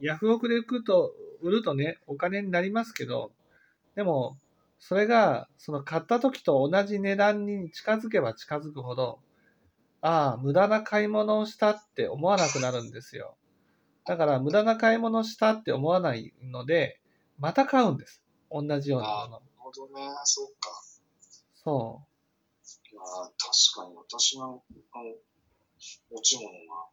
ヤフオクで売ると、売るとね、お金になりますけど、でも、それが、その買った時と同じ値段に近づけば近づくほど、ああ、無駄な買い物をしたって思わなくなるんですよ。だから、無駄な買い物をしたって思わないので、また買うんです。同じようなもの。なるほどね、そうか。そう。いや、確かに私のあの持ち物が